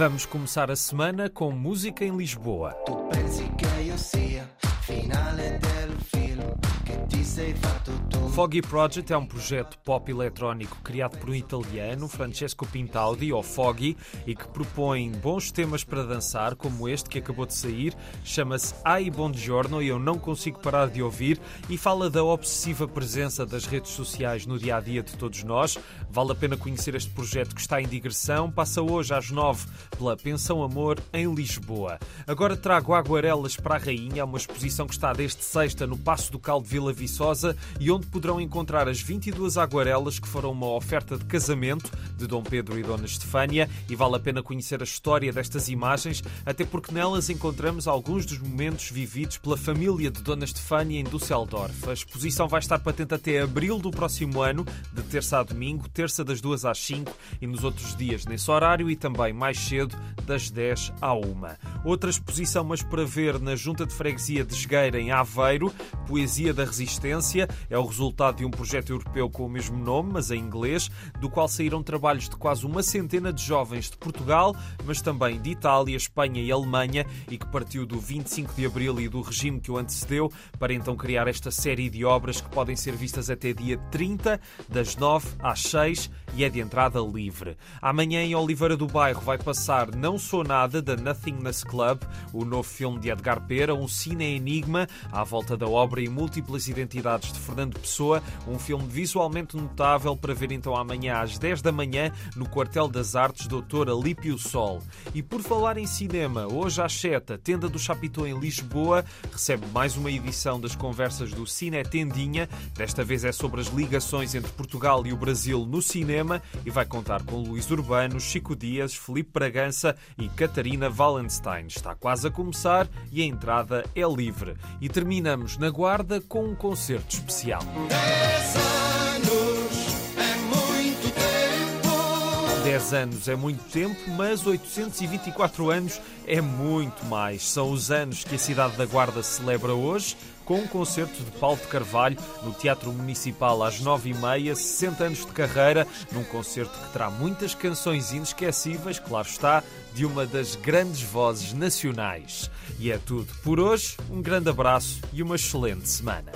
Vamos começar a semana com música em Lisboa. Foggy Project é um projeto pop eletrónico criado por um italiano, Francesco Pintaudi, ou Foggy, e que propõe bons temas para dançar, como este que acabou de sair, chama-se Ai Buongiorno e eu não consigo parar de ouvir, e fala da obsessiva presença das redes sociais no dia a dia de todos nós. Vale a pena conhecer este projeto que está em digressão, passa hoje às nove pela Pensão Amor em Lisboa. Agora trago Aguarelas para a Rainha, uma exposição que está desde sexta no Passo do Cal de Vila Viçosa e onde poderão encontrar as 22 aguarelas que foram uma oferta de casamento de Dom Pedro e Dona Estefânia e vale a pena conhecer a história destas imagens, até porque nelas encontramos alguns dos momentos vividos pela família de Dona Estefânia em Düsseldorf. A exposição vai estar patente até abril do próximo ano, de terça a domingo, terça das 2 às 5 e nos outros dias nesse horário e também mais cedo, das 10 à 1. Outra exposição, mas para ver na Junta de Freguesia de Esgueira, em Aveiro, Poesia da Resistência, é o resultado de um projeto europeu com o mesmo nome, mas em inglês, do qual saíram trabalhos de quase uma centena de jovens de Portugal, mas também de Itália, Espanha e Alemanha, e que partiu do 25 de abril e do regime que o antecedeu, para então criar esta série de obras que podem ser vistas até dia 30, das 9 às 6, e é de entrada livre. Amanhã em Oliveira do Bairro vai passar Não Sou Nada, da Nothingness Club, o novo filme de Edgar Pera, um cine-enigma à volta da obra e múltiplas identidades de Fernando Pessoa um filme visualmente notável para ver então amanhã às 10 da manhã no Quartel das Artes Doutor Alípio Sol. E por falar em cinema, hoje às 7, a Tenda do Chapitão em Lisboa recebe mais uma edição das conversas do Cine Tendinha. Desta vez é sobre as ligações entre Portugal e o Brasil no cinema e vai contar com Luís Urbano, Chico Dias, Felipe Bragança e Catarina Wallenstein. Está quase a começar e a entrada é livre. E terminamos na Guarda com um concerto especial. 10 anos é muito tempo, mas 824 anos é muito mais. São os anos que a cidade da Guarda celebra hoje com um concerto de Paulo de Carvalho no Teatro Municipal às nove e meia, 60 anos de carreira, num concerto que terá muitas canções inesquecíveis, claro está, de uma das grandes vozes nacionais. E é tudo por hoje, um grande abraço e uma excelente semana.